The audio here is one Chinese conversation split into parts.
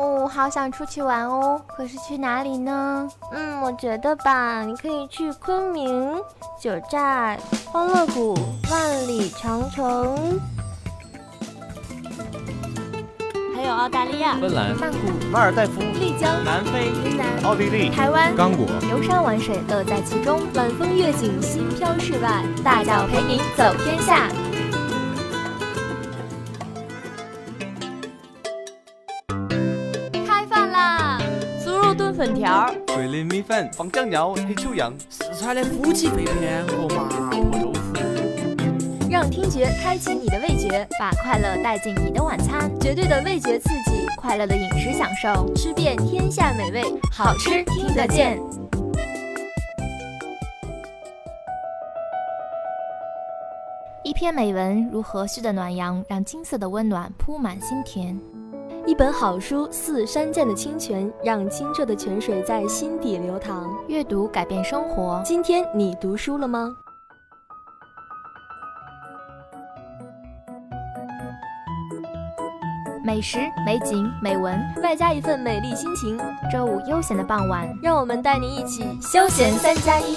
哦，好想出去玩哦，可是去哪里呢？嗯，我觉得吧，你可以去昆明、九寨、欢乐谷、万里长城。还有澳大利亚、芬兰、曼谷、马尔代夫、丽江、南非、云南、奥地利、台湾、刚果，游山玩水，乐在其中。晚风月景，心飘世外，大脚陪你走天下。条、桂林米粉、放酱料、黑秋阳、四川的夫妻肺片和麻婆豆腐。让听觉开启你的味觉，把快乐带进你的晚餐。绝对的味觉刺激，快乐的饮食享受，吃遍天下美味，好吃听得见。一篇美文如和煦的暖阳，让金色的温暖铺满心田；一本好书似山涧的清泉，让清澈的泉水在心底流淌。阅读改变生活，今天你读书了吗？美食、美景、美文，外加一份美丽心情。周五悠闲的傍晚，让我们带您一起休闲三加一。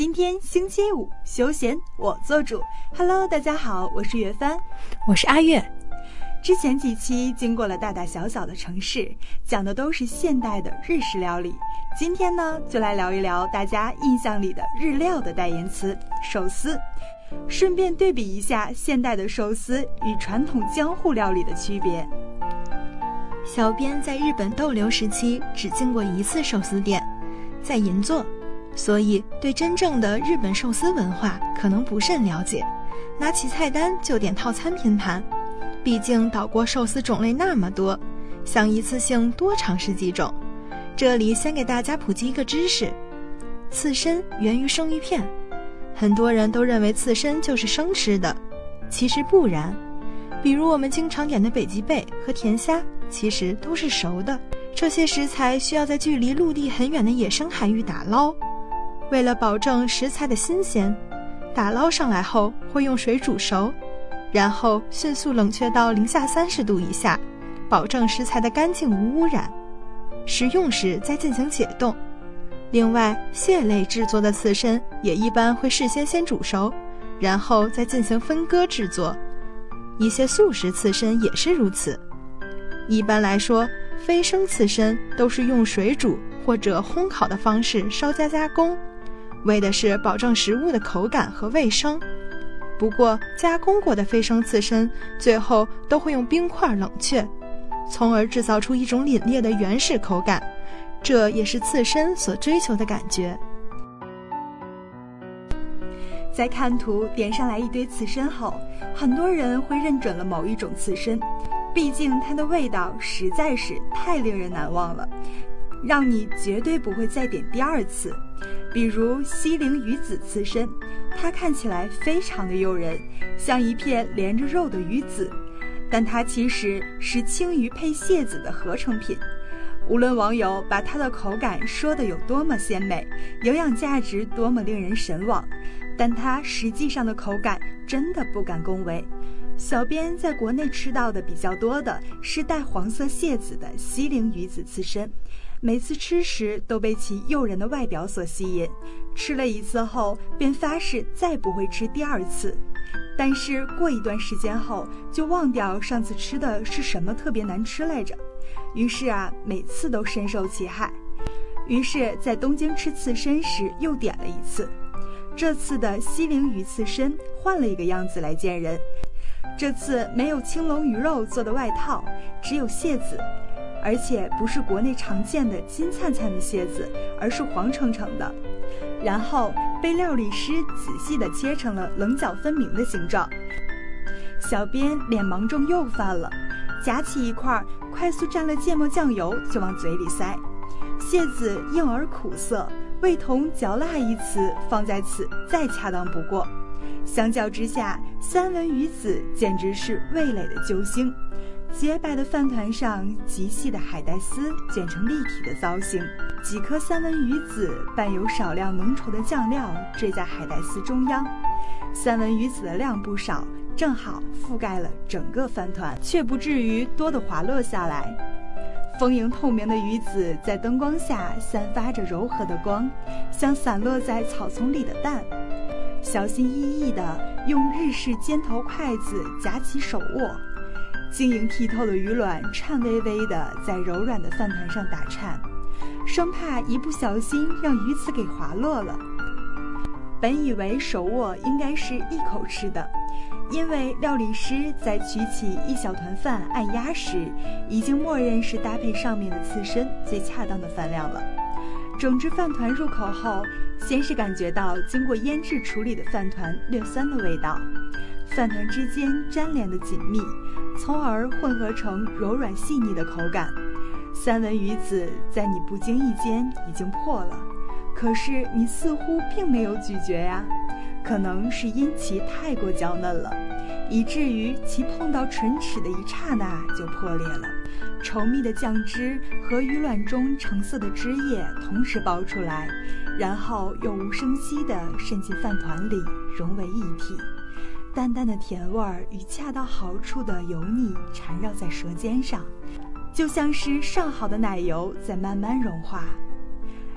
今天星期五，休闲我做主。Hello，大家好，我是月帆，我是阿月。之前几期经过了大大小小的城市，讲的都是现代的日式料理。今天呢，就来聊一聊大家印象里的日料的代言词——寿司，顺便对比一下现代的寿司与传统江户料理的区别。小编在日本逗留时期只进过一次寿司店，在银座，所以对真正的日本寿司文化可能不甚了解。拿起菜单就点套餐拼盘。毕竟岛国寿司种类那么多，想一次性多尝试几种。这里先给大家普及一个知识：刺身源于生鱼片，很多人都认为刺身就是生吃的，其实不然。比如我们经常点的北极贝和甜虾，其实都是熟的。这些食材需要在距离陆地很远的野生海域打捞，为了保证食材的新鲜，打捞上来后会用水煮熟。然后迅速冷却到零下三十度以下，保证食材的干净无污染。食用时再进行解冻。另外，蟹类制作的刺身也一般会事先先煮熟，然后再进行分割制作。一些素食刺身也是如此。一般来说，非生刺身都是用水煮或者烘烤的方式稍加加工，为的是保证食物的口感和卫生。不过，加工过的飞生刺身最后都会用冰块冷却，从而制造出一种凛冽的原始口感，这也是刺身所追求的感觉。在看图点上来一堆刺身后，很多人会认准了某一种刺身，毕竟它的味道实在是太令人难忘了，让你绝对不会再点第二次。比如西陵鱼子刺身，它看起来非常的诱人，像一片连着肉的鱼子，但它其实是青鱼配蟹子的合成品。无论网友把它的口感说的有多么鲜美，营养价值多么令人神往，但它实际上的口感真的不敢恭维。小编在国内吃到的比较多的是带黄色蟹子的西陵鱼子刺身。每次吃时都被其诱人的外表所吸引，吃了一次后便发誓再不会吃第二次。但是过一段时间后就忘掉上次吃的是什么特别难吃来着，于是啊每次都深受其害。于是，在东京吃刺身时又点了一次，这次的西陵鱼刺身换了一个样子来见人，这次没有青龙鱼肉做的外套，只有蟹子。而且不是国内常见的金灿灿的蟹子，而是黄澄澄的，然后被料理师仔细地切成了棱角分明的形状。小编脸盲症又犯了，夹起一块，快速蘸了芥末酱油就往嘴里塞。蟹子硬而苦涩，味同嚼蜡一词放在此再恰当不过。相较之下，三文鱼子简直是味蕾的救星。洁白的饭团上，极细的海带丝卷成立体的造型。几颗三文鱼子伴有少量浓稠的酱料缀在海带丝中央。三文鱼子的量不少，正好覆盖了整个饭团，却不至于多得滑落下来。丰盈透明的鱼子在灯光下散发着柔和的光，像散落在草丛里的蛋。小心翼翼地用日式尖头筷子夹起手握，晶莹剔透的鱼卵颤巍巍地在柔软的饭团上打颤，生怕一不小心让鱼刺给滑落了。本以为手握应该是一口吃的，因为料理师在取起一小团饭按压时，已经默认是搭配上面的刺身最恰当的饭量了。整只饭团入口后，先是感觉到经过腌制处理的饭团略酸的味道，饭团之间粘连的紧密，从而混合成柔软细腻的口感。三文鱼子在你不经意间已经破了。可是你似乎并没有咀嚼呀，可能是因其太过娇嫩了，以至于其碰到唇齿的一刹那就破裂了。稠密的酱汁和鱼卵中橙色的汁液同时爆出来，然后又无声息地渗进饭团里，融为一体。淡淡的甜味儿与恰到好处的油腻缠绕在舌尖上，就像是上好的奶油在慢慢融化。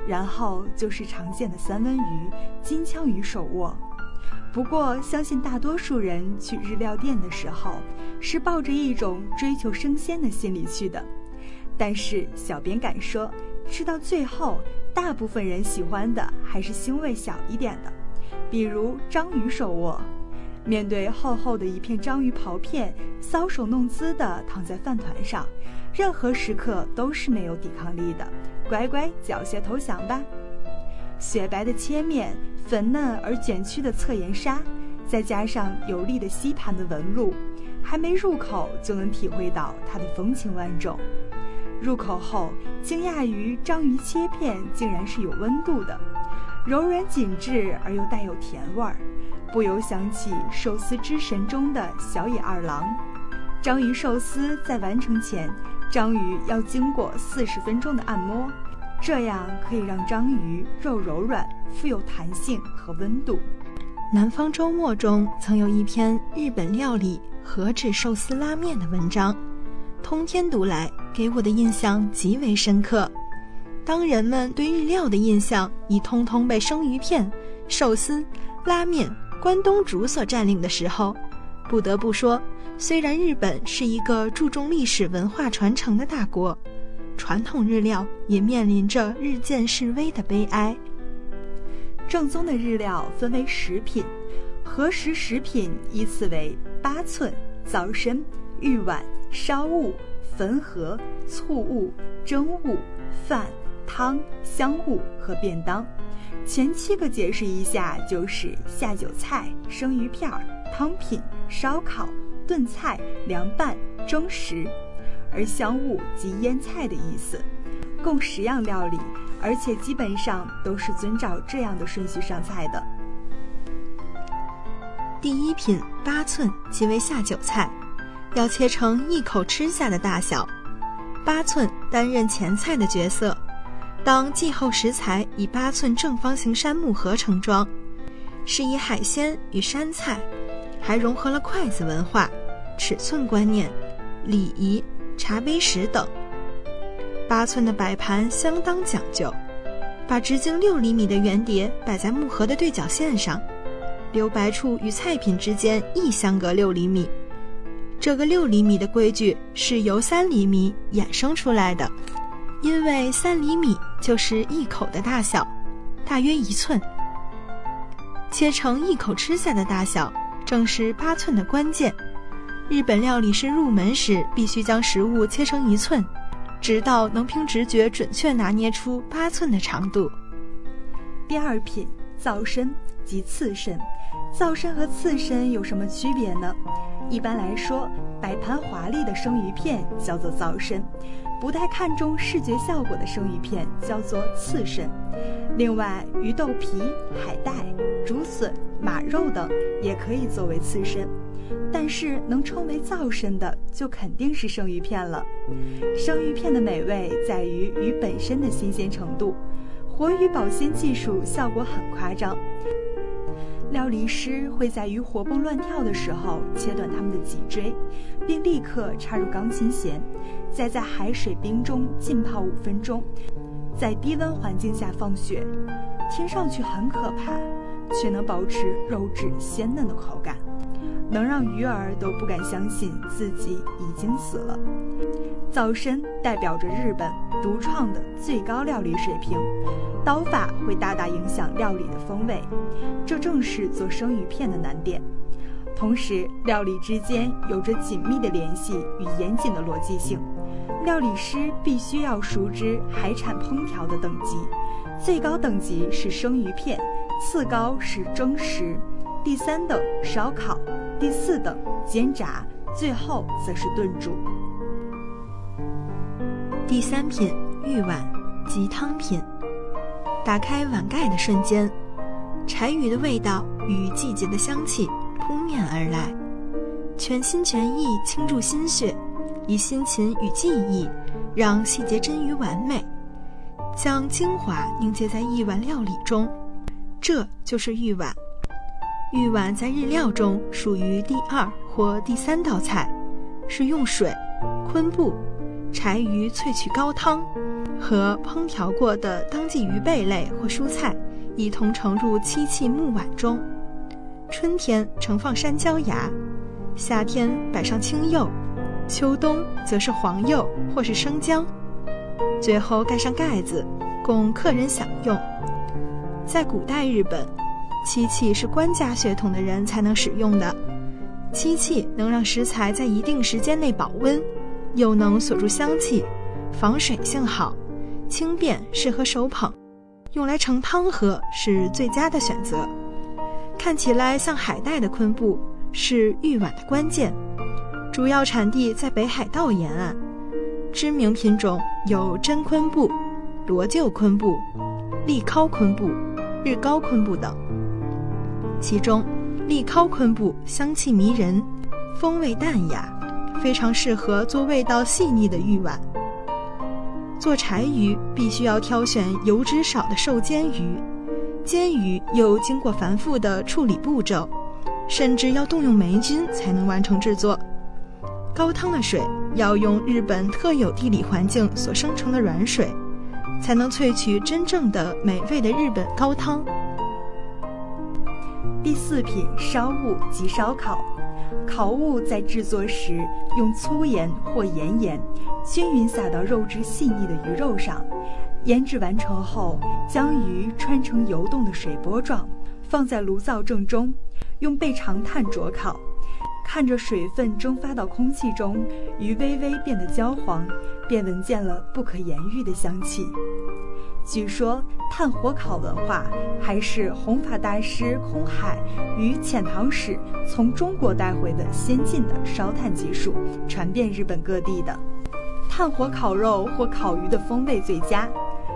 然后就是常见的三文鱼、金枪鱼手握。不过，相信大多数人去日料店的时候，是抱着一种追求生鲜的心理去的。但是，小编敢说，吃到最后，大部分人喜欢的还是腥味小一点的，比如章鱼手握。面对厚厚的一片章鱼刨片，搔首弄姿地躺在饭团上，任何时刻都是没有抵抗力的。乖乖缴械投降吧！雪白的切面，粉嫩而卷曲的侧颜纱，再加上有力的吸盘的纹路，还没入口就能体会到它的风情万种。入口后，惊讶于章鱼切片竟然是有温度的，柔软紧致而又带有甜味儿，不由想起寿司之神中的小野二郎。章鱼寿司在完成前。章鱼要经过四十分钟的按摩，这样可以让章鱼肉柔软、富有弹性和温度。南方周末中曾有一篇日本料理和制寿司拉面的文章，通天读来，给我的印象极为深刻。当人们对日料的印象已通通被生鱼片、寿司、拉面、关东煮所占领的时候，不得不说。虽然日本是一个注重历史文化传承的大国，传统日料也面临着日渐式微的悲哀。正宗的日料分为食品，和食食品依次为八寸、早参、玉碗、烧物、汾河、醋物、蒸物、饭、汤、香物和便当。前七个解释一下，就是下酒菜、生鱼片、汤品、烧烤。炖菜、凉拌、蒸食，而香物即腌菜的意思，共十样料理，而且基本上都是遵照这样的顺序上菜的。第一品八寸即为下酒菜，要切成一口吃下的大小。八寸担任前菜的角色，当季后食材以八寸正方形杉木盒盛装，是以海鲜与山菜。还融合了筷子文化、尺寸观念、礼仪、茶杯石等。八寸的摆盘相当讲究，把直径六厘米的圆碟摆在木盒的对角线上，留白处与菜品之间亦相隔六厘米。这个六厘米的规矩是由三厘米衍生出来的，因为三厘米就是一口的大小，大约一寸，切成一口吃下的大小。正是八寸的关键。日本料理师入门时，必须将食物切成一寸，直到能凭直觉准确拿捏出八寸的长度。第二品皂参及刺身，皂参和刺身有什么区别呢？一般来说，摆盘华丽的生鱼片叫做皂参，不太看重视觉效果的生鱼片叫做刺身。另外，鱼豆皮、海带、竹笋、马肉等也可以作为刺身。但是能称为灶身的，就肯定是生鱼片了。生鱼片的美味在于鱼本身的新鲜程度，活鱼保鲜技术效果很夸张。料理师会在鱼活蹦乱跳的时候切断它们的脊椎，并立刻插入钢琴弦，再在海水冰中浸泡五分钟，在低温环境下放血。听上去很可怕，却能保持肉质鲜嫩的口感。能让鱼儿都不敢相信自己已经死了。灶身代表着日本独创的最高料理水平，刀法会大大影响料理的风味，这正是做生鱼片的难点。同时，料理之间有着紧密的联系与严谨的逻辑性，料理师必须要熟知海产烹调的等级，最高等级是生鱼片，次高是蒸食。第三等烧烤，第四等煎炸，最后则是炖煮。第三品玉碗即汤品。打开碗盖的瞬间，柴鱼的味道与季节的香气扑面而来，全心全意倾注心血，以辛勤与技艺，让细节臻于完美，将精华凝结在一碗料理中，这就是玉碗。玉碗在日料中属于第二或第三道菜，是用水、昆布、柴鱼萃取高汤和烹调过的当季鱼贝类或蔬菜一同盛入漆器木碗中。春天盛放山椒芽，夏天摆上青柚，秋冬则是黄柚或是生姜，最后盖上盖子，供客人享用。在古代日本。漆器是官家血统的人才能使用的，漆器能让食材在一定时间内保温，又能锁住香气，防水性好，轻便适合手捧，用来盛汤喝是最佳的选择。看起来像海带的昆布是玉碗的关键，主要产地在北海道沿岸，知名品种有真昆布、罗臼昆布、利尻昆布、日高昆布等。其中，利尻昆布香气迷人，风味淡雅，非常适合做味道细腻的玉碗。做柴鱼必须要挑选油脂少的瘦煎鱼，煎鱼又经过繁复的处理步骤，甚至要动用霉菌才能完成制作。高汤的水要用日本特有地理环境所生成的软水，才能萃取真正的美味的日本高汤。第四品烧物及烧烤，烤物在制作时用粗盐或盐盐均匀撒到肉质细腻的鱼肉上，腌制完成后，将鱼穿成游动的水波状，放在炉灶正中，用背长炭灼烤，看着水分蒸发到空气中，鱼微微变得焦黄，便闻见了不可言喻的香气。据说炭火烤文化还是弘法大师空海与遣唐使从中国带回的先进的烧炭技术，传遍日本各地的。炭火烤肉或烤鱼的风味最佳，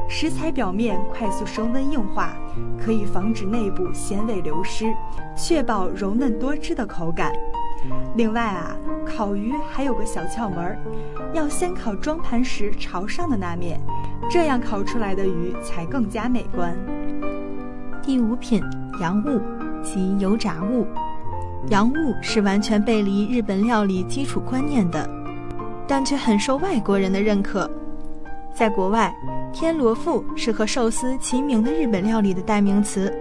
食材表面快速升温硬化，可以防止内部鲜味流失，确保柔嫩多汁的口感。另外啊，烤鱼还有个小窍门儿，要先烤装盘时朝上的那面，这样烤出来的鱼才更加美观。第五品洋物及油炸物，洋物是完全背离日本料理基础观念的，但却很受外国人的认可。在国外，天罗腹是和寿司齐名的日本料理的代名词，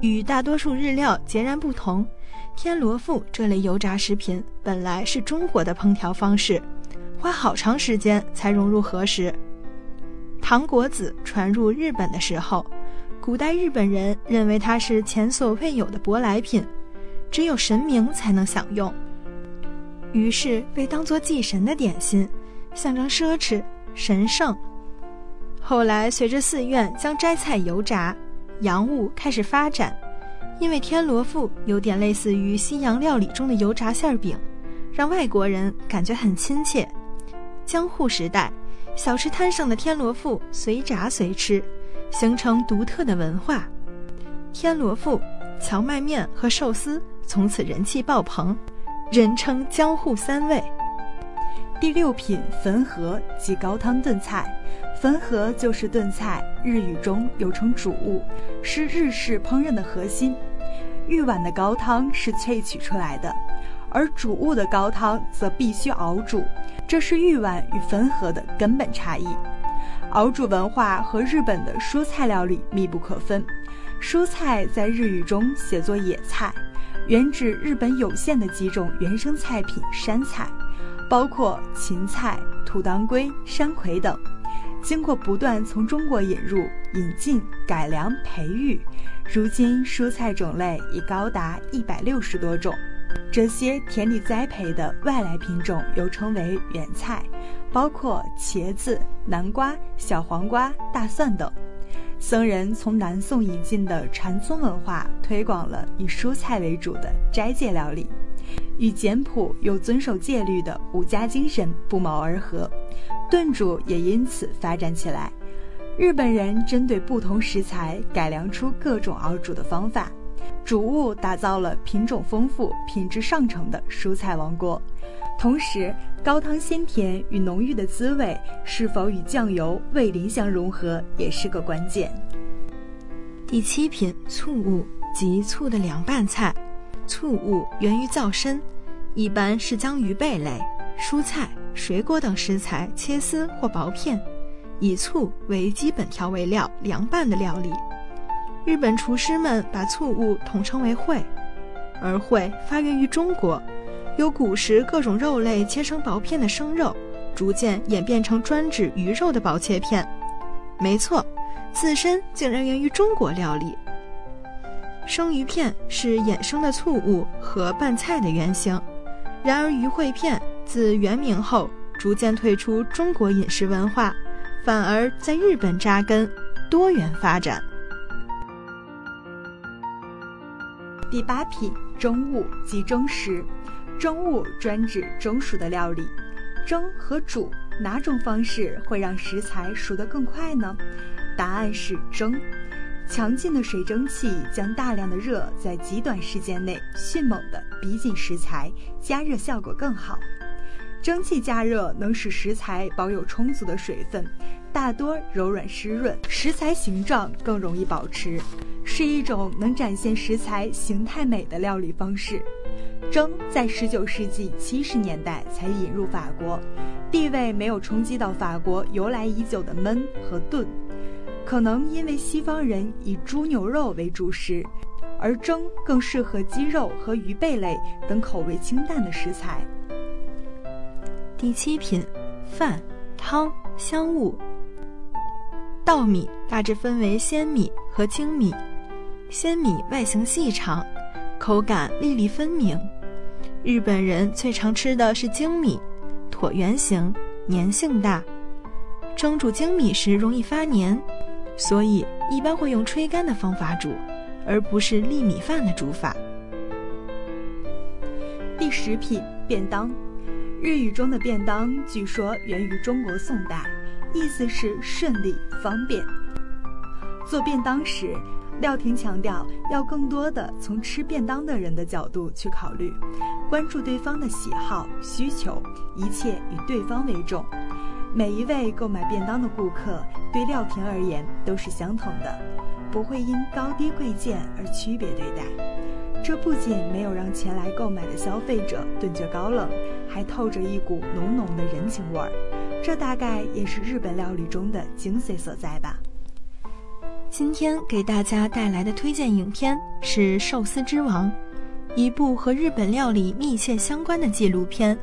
与大多数日料截然不同。天罗腹这类油炸食品本来是中国的烹调方式，花好长时间才融入和食。糖果子传入日本的时候，古代日本人认为它是前所未有的舶来品，只有神明才能享用，于是被当作祭神的点心，象征奢侈神圣。后来随着寺院将斋菜油炸，洋物开始发展。因为天罗腹有点类似于西洋料理中的油炸馅饼，让外国人感觉很亲切。江户时代，小吃摊上的天罗腹随炸随吃，形成独特的文化。天罗腹、荞麦面和寿司从此人气爆棚，人称江户三味。第六品汾河即高汤炖菜，汾河就是炖菜，日语中又称煮物，是日式烹饪的核心。玉碗的高汤是萃取出来的，而煮物的高汤则必须熬煮，这是玉碗与汾河的根本差异。熬煮文化和日本的蔬菜料理密不可分，蔬菜在日语中写作野菜，原指日本有限的几种原生菜品山菜。包括芹菜、土当归、山葵等，经过不断从中国引入、引进、改良、培育，如今蔬菜种类已高达一百六十多种。这些田里栽培的外来品种又称为原菜，包括茄子、南瓜、小黄瓜、大蒜等。僧人从南宋引进的禅宗文化，推广了以蔬菜为主的斋戒料理。与简朴又遵守戒律的儒家精神不谋而合，炖煮也因此发展起来。日本人针对不同食材改良出各种熬煮的方法，主物打造了品种丰富、品质上乘的蔬菜王国。同时，高汤鲜甜与浓郁的滋味是否与酱油、味淋相融合，也是个关键。第七品醋物及醋的凉拌菜。醋物源于皂参，一般是将鱼贝类、蔬菜、水果等食材切丝或薄片，以醋为基本调味料凉拌的料理。日本厨师们把醋物统称为烩，而烩发源于中国，由古时各种肉类切成薄片的生肉，逐渐演变成专指鱼肉的薄切片。没错，刺身竟然源于中国料理。生鱼片是衍生的醋物和拌菜的原型，然而鱼烩片自元明后逐渐退出中国饮食文化，反而在日本扎根，多元发展。第八品蒸物即蒸食，蒸物专指蒸熟的料理。蒸和煮哪种方式会让食材熟得更快呢？答案是蒸。强劲的水蒸气将大量的热在极短时间内迅猛地逼近食材，加热效果更好。蒸汽加热能使食材保有充足的水分，大多柔软湿润，食材形状更容易保持，是一种能展现食材形态美的料理方式。蒸在19世纪70年代才引入法国，地位没有冲击到法国由来已久的焖和炖。可能因为西方人以猪牛肉为主食，而蒸更适合鸡肉和鱼贝类等口味清淡的食材。第七品，饭、汤、香物。稻米大致分为鲜米和精米，鲜米外形细长，口感粒粒分明。日本人最常吃的是精米，椭圆形，粘性大。蒸煮精米时容易发黏。所以一般会用吹干的方法煮，而不是粒米饭的煮法。第十品便当，日语中的便当据说源于中国宋代，意思是顺利方便。做便当时，廖婷强调要更多的从吃便当的人的角度去考虑，关注对方的喜好需求，一切以对方为重。每一位购买便当的顾客，对廖婷而言都是相同的，不会因高低贵贱而区别对待。这不仅没有让前来购买的消费者顿觉高冷，还透着一股浓浓的人情味儿。这大概也是日本料理中的精髓所在吧。今天给大家带来的推荐影片是《寿司之王》，一部和日本料理密切相关的纪录片。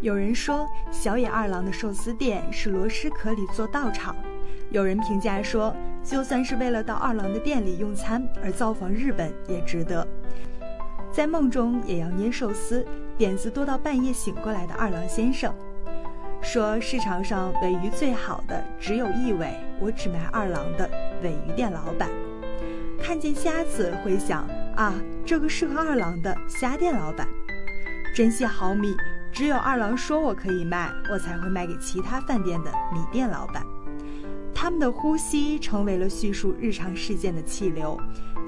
有人说，小野二郎的寿司店是螺蛳壳里做道场；有人评价说，就算是为了到二郎的店里用餐而造访日本也值得。在梦中也要捏寿司，点子多到半夜醒过来的二郎先生说：“市场上尾鱼最好的只有一尾，我只卖二郎的。”尾鱼店老板看见虾子会想：“啊，这个适合二郎的虾店老板。”珍惜好米。只有二郎说我可以卖，我才会卖给其他饭店的米店老板。他们的呼吸成为了叙述日常事件的气流，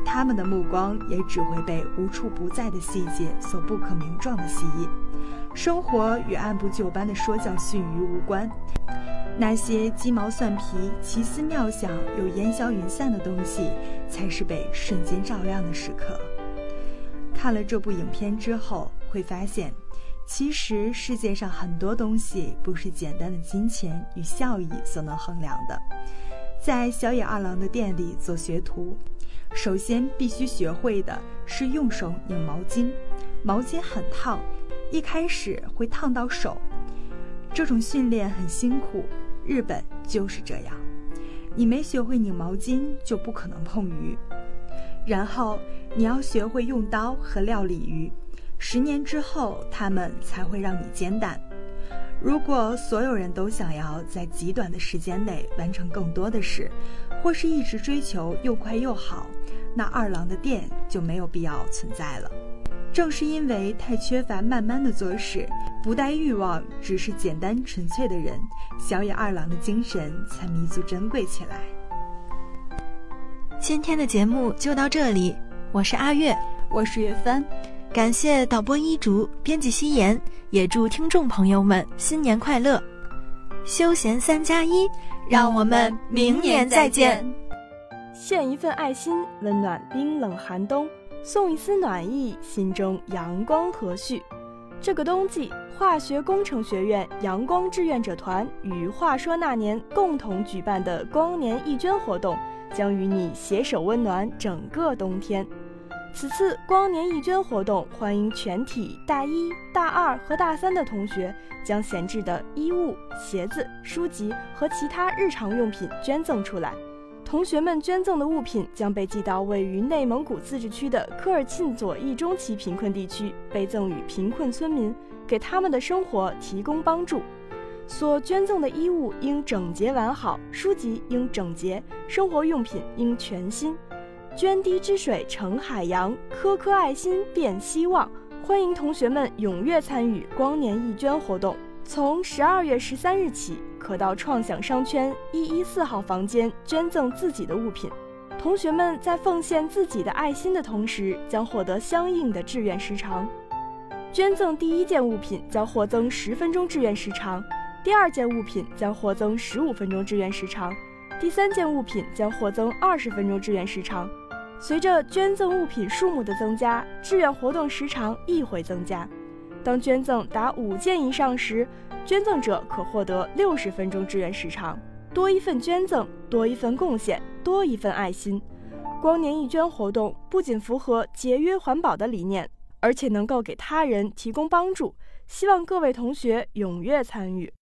他们的目光也只会被无处不在的细节所不可名状的吸引。生活与按部就班的说教训语无关，那些鸡毛蒜皮、奇思妙想又烟消云散的东西，才是被瞬间照亮的时刻。看了这部影片之后，会发现，其实世界上很多东西不是简单的金钱与效益所能衡量的。在小野二郎的店里做学徒，首先必须学会的是用手拧毛巾，毛巾很烫。一开始会烫到手，这种训练很辛苦。日本就是这样，你没学会拧毛巾就不可能碰鱼。然后你要学会用刀和料理鱼，十年之后他们才会让你煎蛋。如果所有人都想要在极短的时间内完成更多的事，或是一直追求又快又好，那二郎的店就没有必要存在了。正是因为太缺乏慢慢的做事，不带欲望，只是简单纯粹的人，小野二郎的精神才弥足珍贵起来。今天的节目就到这里，我是阿月，我是月帆，感谢导播一竹，编辑夕颜，也祝听众朋友们新年快乐，休闲三加一，让我们明年再见。献一份爱心，温暖冰冷寒冬。送一丝暖意，心中阳光和煦。这个冬季，化学工程学院阳光志愿者团与话说那年共同举办的光年义捐活动，将与你携手温暖整个冬天。此次光年义捐活动，欢迎全体大一、大二和大三的同学将闲置的衣物、鞋子、书籍和其他日常用品捐赠出来。同学们捐赠的物品将被寄到位于内蒙古自治区的科尔沁左翼中旗贫困地区，被赠予贫困村民，给他们的生活提供帮助。所捐赠的衣物应整洁完好，书籍应整洁，生活用品应全新。涓滴之水成海洋，颗颗爱心变希望。欢迎同学们踊跃参与光年义捐活动，从十二月十三日起。可到创想商圈一一四号房间捐赠自己的物品，同学们在奉献自己的爱心的同时，将获得相应的志愿时长。捐赠第一件物品将获增十分钟志愿时长，第二件物品将获增十五分钟志愿时长，第三件物品将获增二十分钟志愿时长。随着捐赠物品数目的增加，志愿活动时长亦会增加。当捐赠达五件以上时，捐赠者可获得六十分钟志愿时长，多一份捐赠，多一份贡献，多一份爱心。光年义捐活动不仅符合节约环保的理念，而且能够给他人提供帮助。希望各位同学踊跃参与。